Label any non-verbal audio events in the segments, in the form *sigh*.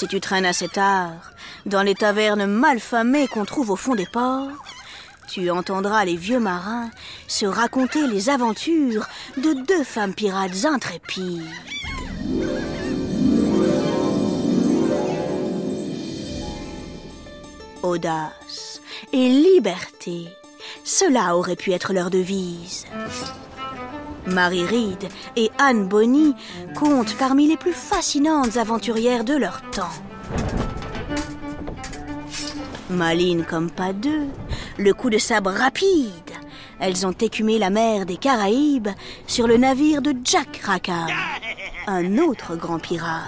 Si tu traînes assez tard, dans les tavernes malfamées qu'on trouve au fond des ports, tu entendras les vieux marins se raconter les aventures de deux femmes pirates intrépides. Audace et liberté, cela aurait pu être leur devise. Marie Reed et Anne Bonny comptent parmi les plus fascinantes aventurières de leur temps. Malines comme pas deux, le coup de sabre rapide, elles ont écumé la mer des Caraïbes sur le navire de Jack Rackham, un autre grand pirate.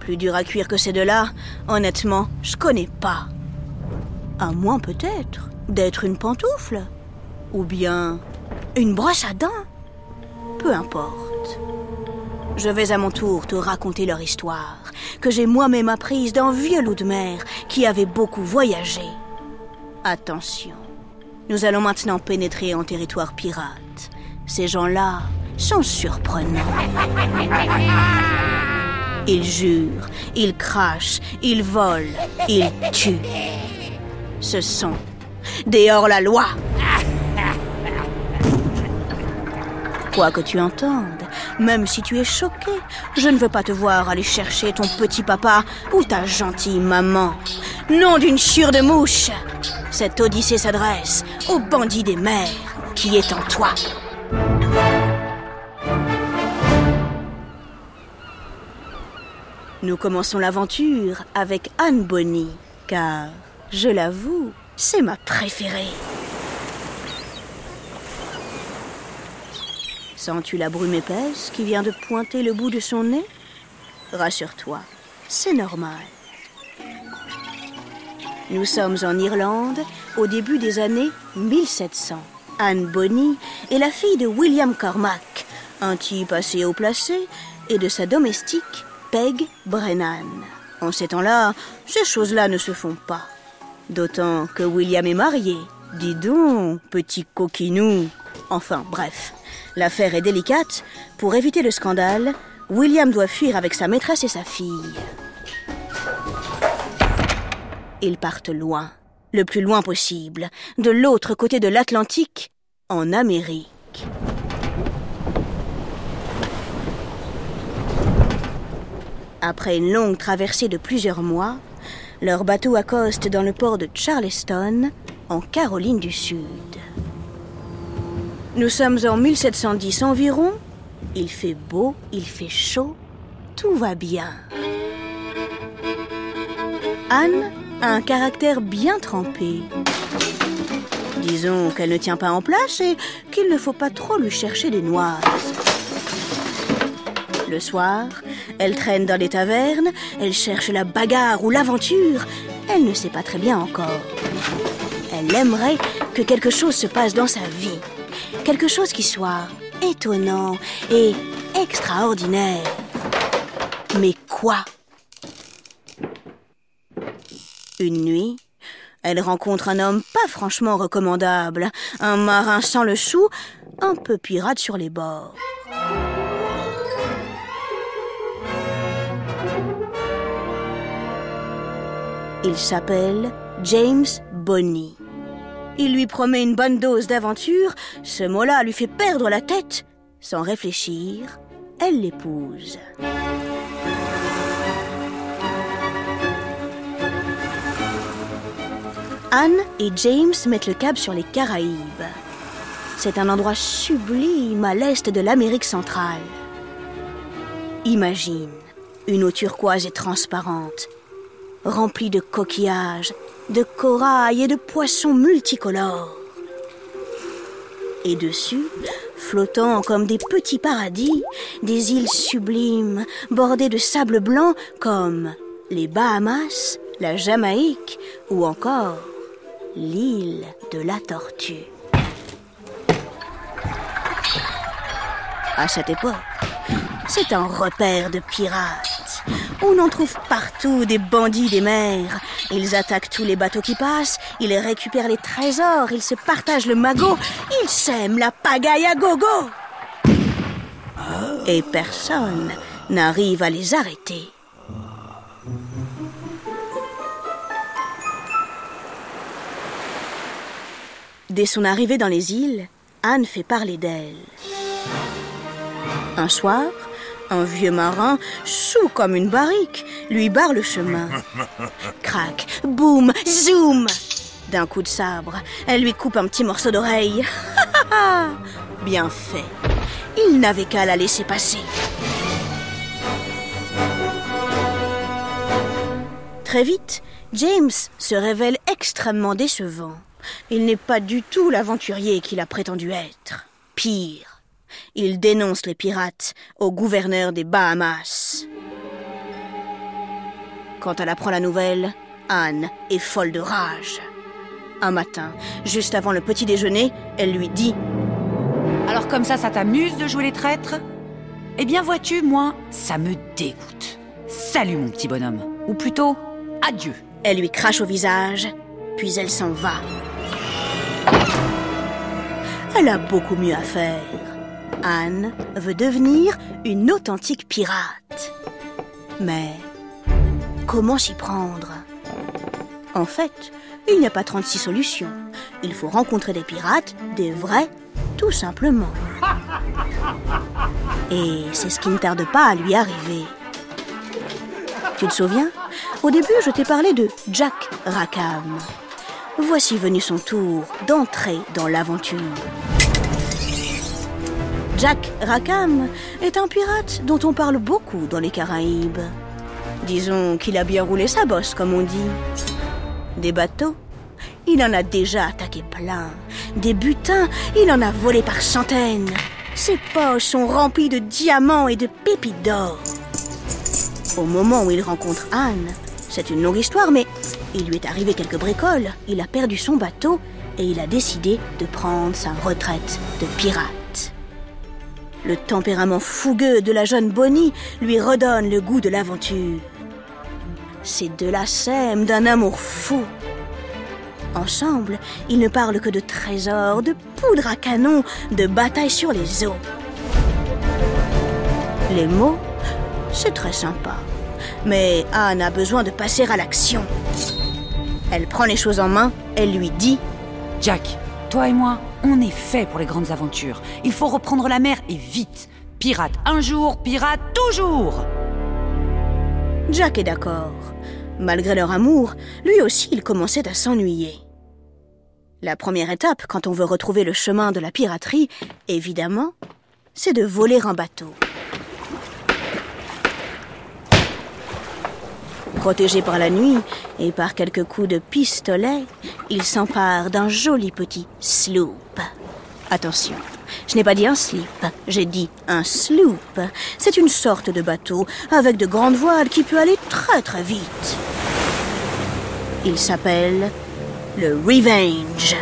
Plus dur à cuire que ces deux-là, honnêtement, je connais pas. À moins peut-être d'être une pantoufle. Ou bien une brosse à dents. Peu importe. Je vais à mon tour te raconter leur histoire, que j'ai moi-même apprise d'un vieux loup de mer qui avait beaucoup voyagé. Attention, nous allons maintenant pénétrer en territoire pirate. Ces gens-là sont surprenants. Ils jurent, ils crachent, ils volent, ils tuent. Ce sont des hors-la-loi. Quoi que tu entendes, même si tu es choqué, je ne veux pas te voir aller chercher ton petit papa ou ta gentille maman. Nom d'une chure de mouche Cette odyssée s'adresse au bandit des mers qui est en toi. Nous commençons l'aventure avec Anne Bonny, car, je l'avoue, c'est ma préférée. Sens-tu la brume épaisse qui vient de pointer le bout de son nez? Rassure-toi, c'est normal. Nous sommes en Irlande au début des années 1700. Anne Bonny est la fille de William Cormac, un type assez haut placé, et de sa domestique, Peg Brennan. En ces temps-là, ces choses-là ne se font pas. D'autant que William est marié. Dis donc, petit coquinou. Enfin, bref. L'affaire est délicate. Pour éviter le scandale, William doit fuir avec sa maîtresse et sa fille. Ils partent loin, le plus loin possible, de l'autre côté de l'Atlantique, en Amérique. Après une longue traversée de plusieurs mois, leur bateau accoste dans le port de Charleston, en Caroline du Sud. Nous sommes en 1710 environ. Il fait beau, il fait chaud, tout va bien. Anne a un caractère bien trempé. Disons qu'elle ne tient pas en place et qu'il ne faut pas trop lui chercher des noises. Le soir, elle traîne dans les tavernes, elle cherche la bagarre ou l'aventure, elle ne sait pas très bien encore. Elle aimerait que quelque chose se passe dans sa vie, quelque chose qui soit étonnant et extraordinaire. Mais quoi? Une nuit, elle rencontre un homme pas franchement recommandable, un marin sans le sou, un peu pirate sur les bords. Il s'appelle James Bonny. Il lui promet une bonne dose d'aventure, ce mot-là lui fait perdre la tête. Sans réfléchir, elle l'épouse. Anne et James mettent le cap sur les Caraïbes. C'est un endroit sublime à l'est de l'Amérique centrale. Imagine une eau turquoise et transparente, remplie de coquillages, de corail et de poissons multicolores. Et dessus, flottant comme des petits paradis, des îles sublimes, bordées de sable blanc comme les Bahamas, la Jamaïque ou encore l'île de la Tortue. À cette époque, c'est un repère de pirates. On en trouve partout des bandits des mers. Ils attaquent tous les bateaux qui passent, ils récupèrent les trésors, ils se partagent le magot, ils sèment la pagaille à gogo. Et personne n'arrive à les arrêter. Dès son arrivée dans les îles, Anne fait parler d'elle. Un soir, un vieux marin, sous comme une barrique, lui barre le chemin. *laughs* Crac, boum, zoom D'un coup de sabre, elle lui coupe un petit morceau d'oreille. *laughs* Bien fait. Il n'avait qu'à la laisser passer. Très vite, James se révèle extrêmement décevant. Il n'est pas du tout l'aventurier qu'il a prétendu être. Pire, il dénonce les pirates au gouverneur des Bahamas. Quand elle apprend la nouvelle, Anne est folle de rage. Un matin, juste avant le petit déjeuner, elle lui dit Alors comme ça, ça t'amuse de jouer les traîtres? Eh bien vois-tu, moi, ça me dégoûte. Salut mon petit bonhomme. Ou plutôt, adieu. Elle lui crache au visage, puis elle s'en va. Elle a beaucoup mieux à faire. Anne veut devenir une authentique pirate. Mais comment s'y prendre? En fait, il n'y a pas 36 solutions. Il faut rencontrer des pirates, des vrais, tout simplement. Et c'est ce qui ne tarde pas à lui arriver. Tu te souviens? Au début, je t'ai parlé de Jack Rackham. Voici venu son tour d'entrer dans l'aventure. Jack Rackham est un pirate dont on parle beaucoup dans les Caraïbes. Disons qu'il a bien roulé sa bosse, comme on dit. Des bateaux, il en a déjà attaqué plein. Des butins, il en a volé par centaines. Ses poches sont remplies de diamants et de pépites d'or. Au moment où il rencontre Anne, c'est une longue histoire, mais il lui est arrivé quelques bricoles. Il a perdu son bateau et il a décidé de prendre sa retraite de pirate. Le tempérament fougueux de la jeune Bonnie lui redonne le goût de l'aventure. Ces deux-là s'aiment d'un amour fou. Ensemble, ils ne parlent que de trésors, de poudre à canon, de batailles sur les eaux. Les mots, c'est très sympa. Mais Anne a besoin de passer à l'action. Elle prend les choses en main, elle lui dit Jack, toi et moi, on est fait pour les grandes aventures. Il faut reprendre la mer et vite. Pirate un jour, pirate toujours. Jack est d'accord. Malgré leur amour, lui aussi il commençait à s'ennuyer. La première étape, quand on veut retrouver le chemin de la piraterie, évidemment, c'est de voler un bateau. Protégé par la nuit et par quelques coups de pistolet, il s'empare d'un joli petit sloop. Attention, je n'ai pas dit un slip, j'ai dit un sloop. C'est une sorte de bateau avec de grandes voiles qui peut aller très très vite. Il s'appelle le Revenge.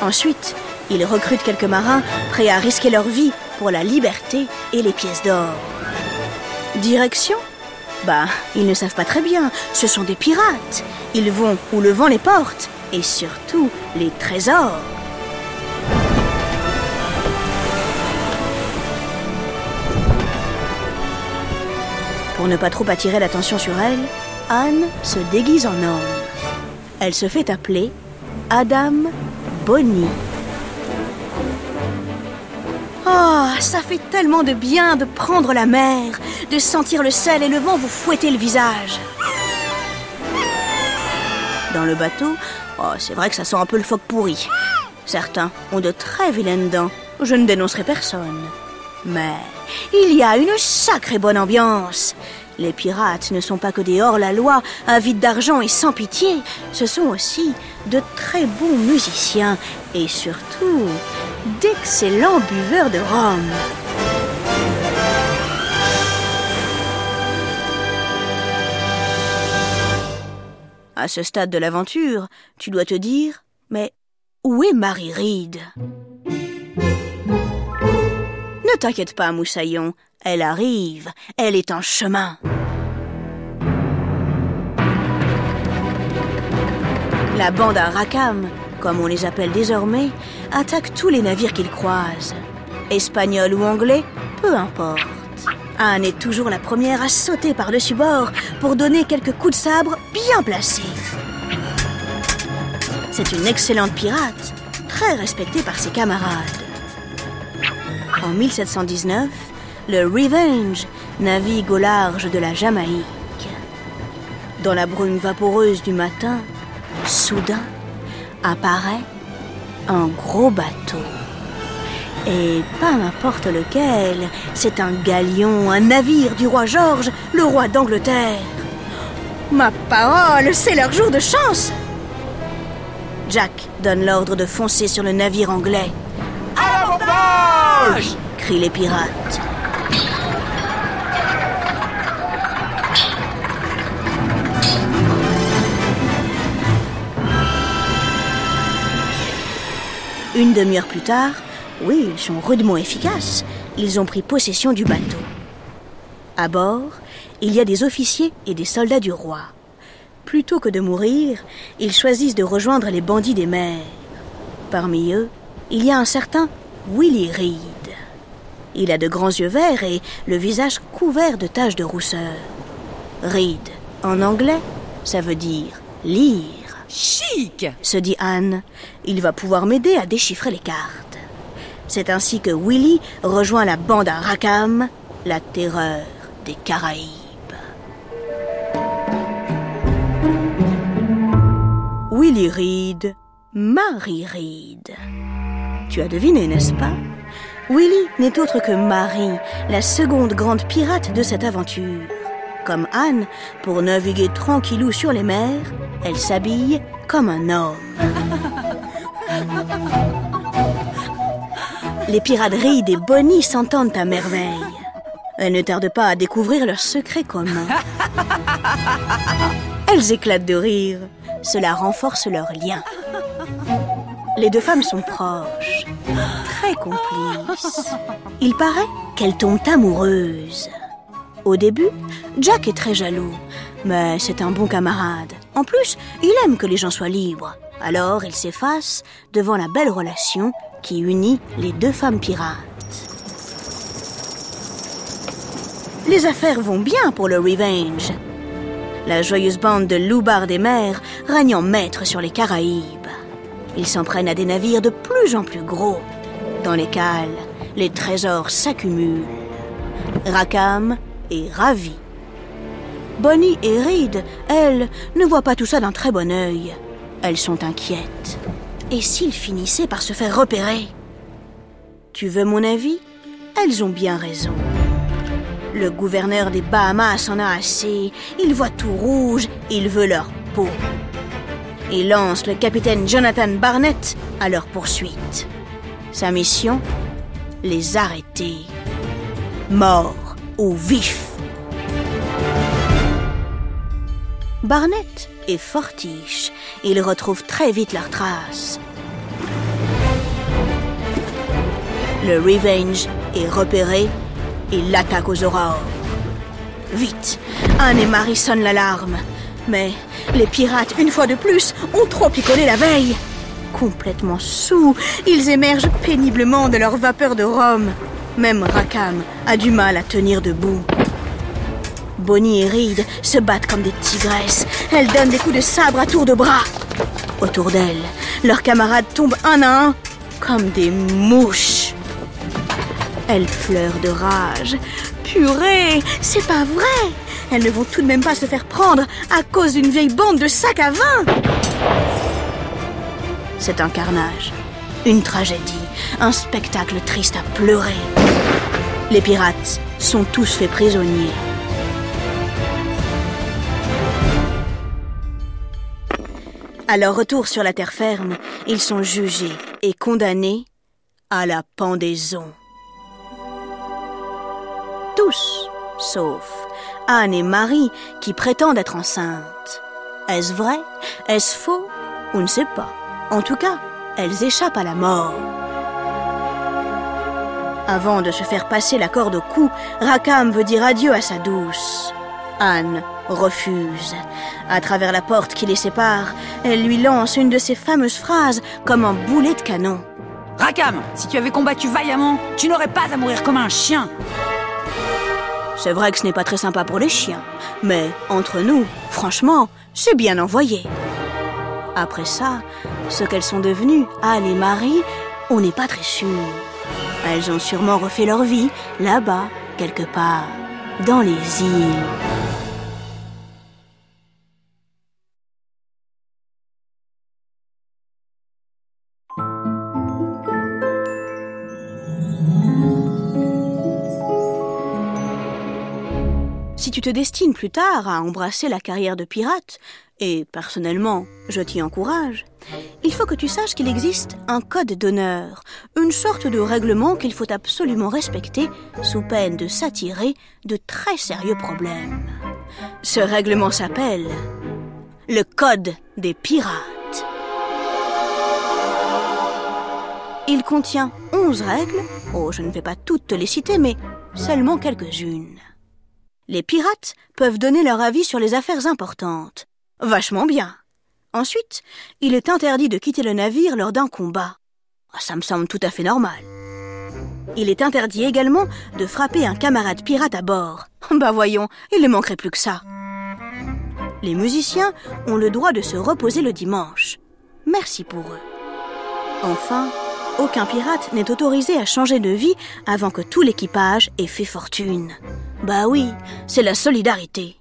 Ensuite, il recrute quelques marins prêts à risquer leur vie pour la liberté et les pièces d'or. Direction? Bah, ils ne savent pas très bien, ce sont des pirates. Ils vont où le vent les porte, et surtout les trésors. Pour ne pas trop attirer l'attention sur elle, Anne se déguise en homme. Elle se fait appeler Adam Bonnie. Oh, ça fait tellement de bien de prendre la mer, de sentir le sel et le vent vous fouetter le visage. Dans le bateau, oh, c'est vrai que ça sent un peu le phoque pourri. Certains ont de très vilaines dents. Je ne dénoncerai personne. Mais il y a une sacrée bonne ambiance. Les pirates ne sont pas que des hors-la-loi, avides d'argent et sans pitié. Ce sont aussi de très bons musiciens et surtout d'excellents buveurs de rhum. À ce stade de l'aventure, tu dois te dire, mais où est Marie Reed? Ne t'inquiète pas, Moussaillon, elle arrive, elle est en chemin. La bande à Rackham, comme on les appelle désormais, attaque tous les navires qu'ils croisent. Espagnols ou anglais, peu importe. Anne est toujours la première à sauter par-dessus bord pour donner quelques coups de sabre bien placés. C'est une excellente pirate, très respectée par ses camarades. En 1719, le Revenge navigue au large de la Jamaïque. Dans la brume vaporeuse du matin, soudain apparaît un gros bateau. Et pas n'importe lequel, c'est un galion, un navire du roi George, le roi d'Angleterre. Ma parole, c'est leur jour de chance Jack donne l'ordre de foncer sur le navire anglais. À l'abordage crient les pirates. Une demi-heure plus tard, oui, ils sont rudement efficaces. Ils ont pris possession du bateau. À bord, il y a des officiers et des soldats du roi. Plutôt que de mourir, ils choisissent de rejoindre les bandits des mers. Parmi eux, il y a un certain Willy Reed. Il a de grands yeux verts et le visage couvert de taches de rousseur. Reed, en anglais, ça veut dire lire. Chic se dit Anne. Il va pouvoir m'aider à déchiffrer les cartes. C'est ainsi que Willy rejoint la bande à Rackham, la terreur des Caraïbes. Willy Reed, Marie Reed. Tu as deviné, n'est-ce pas? Willy n'est autre que Marie, la seconde grande pirate de cette aventure. Comme Anne, pour naviguer tranquillou sur les mers, elle s'habille comme un homme. Les pirates Reed et Bonnie s'entendent à merveille. Elles ne tardent pas à découvrir leur secret commun. Elles éclatent de rire. Cela renforce leur lien. Les deux femmes sont proches, très complices. Il paraît qu'elles tombent amoureuses. Au début, Jack est très jaloux, mais c'est un bon camarade. En plus, il aime que les gens soient libres. Alors il s'efface devant la belle relation qui unit les deux femmes pirates. Les affaires vont bien pour le Revenge. La joyeuse bande de loupards des mers règne en maître sur les Caraïbes. Ils s'en prennent à des navires de plus en plus gros. Dans les cales, les trésors s'accumulent. Rackham est ravi. Bonnie et Reed, elles, ne voient pas tout ça d'un très bon œil. Elles sont inquiètes. Et s'ils finissaient par se faire repérer? Tu veux mon avis? Elles ont bien raison. Le gouverneur des Bahamas en a assez. Il voit tout rouge, il veut leur peau. Il lance le capitaine Jonathan Barnett à leur poursuite. Sa mission? Les arrêter. Mort ou vif. Barnett est fortiche. Ils retrouvent très vite leurs traces. Le Revenge est repéré et l'attaque aux aurores. Vite, Anne et Marie sonnent l'alarme. Mais les pirates, une fois de plus, ont trop picolé la veille. Complètement sous, ils émergent péniblement de leur vapeur de rhum. Même Rackham a du mal à tenir debout. Bonnie et Reed se battent comme des tigresses. Elles donnent des coups de sabre à tour de bras. Autour d'elles, leurs camarades tombent un à un comme des mouches. Elles pleurent de rage. Purée, c'est pas vrai Elles ne vont tout de même pas se faire prendre à cause d'une vieille bande de sacs à vin C'est un carnage, une tragédie, un spectacle triste à pleurer. Les pirates sont tous faits prisonniers. À leur retour sur la terre ferme, ils sont jugés et condamnés à la pendaison. Tous, sauf Anne et Marie qui prétendent être enceintes. Est-ce vrai? Est-ce faux? On ne sait pas. En tout cas, elles échappent à la mort. Avant de se faire passer la corde au cou, Rackham veut dire adieu à sa douce. Anne refuse. À travers la porte qui les sépare, elle lui lance une de ces fameuses phrases comme un boulet de canon. Rakam, si tu avais combattu vaillamment, tu n'aurais pas à mourir comme un chien. C'est vrai que ce n'est pas très sympa pour les chiens, mais entre nous, franchement, c'est bien envoyé. Après ça, ce qu'elles sont devenues, Anne et Marie, on n'est pas très sûr. Elles ont sûrement refait leur vie là-bas, quelque part, dans les îles. Tu te destines plus tard à embrasser la carrière de pirate, et personnellement, je t'y encourage, il faut que tu saches qu'il existe un code d'honneur, une sorte de règlement qu'il faut absolument respecter sous peine de s'attirer de très sérieux problèmes. Ce règlement s'appelle le Code des pirates. Il contient 11 règles, oh je ne vais pas toutes te les citer, mais seulement quelques-unes. Les pirates peuvent donner leur avis sur les affaires importantes. Vachement bien. Ensuite, il est interdit de quitter le navire lors d'un combat. Ah, ça me semble tout à fait normal. Il est interdit également de frapper un camarade pirate à bord. *laughs* Bah voyons, il ne manquerait plus que ça. Les musiciens ont le droit de se reposer le dimanche. Merci pour eux. Enfin, aucun pirate n'est autorisé à changer de vie avant que tout l'équipage ait fait fortune. Bah oui, c'est la solidarité.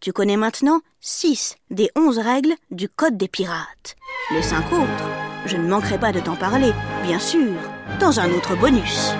Tu connais maintenant 6 des 11 règles du Code des pirates. Les 5 autres, je ne manquerai pas de t'en parler, bien sûr, dans un autre bonus.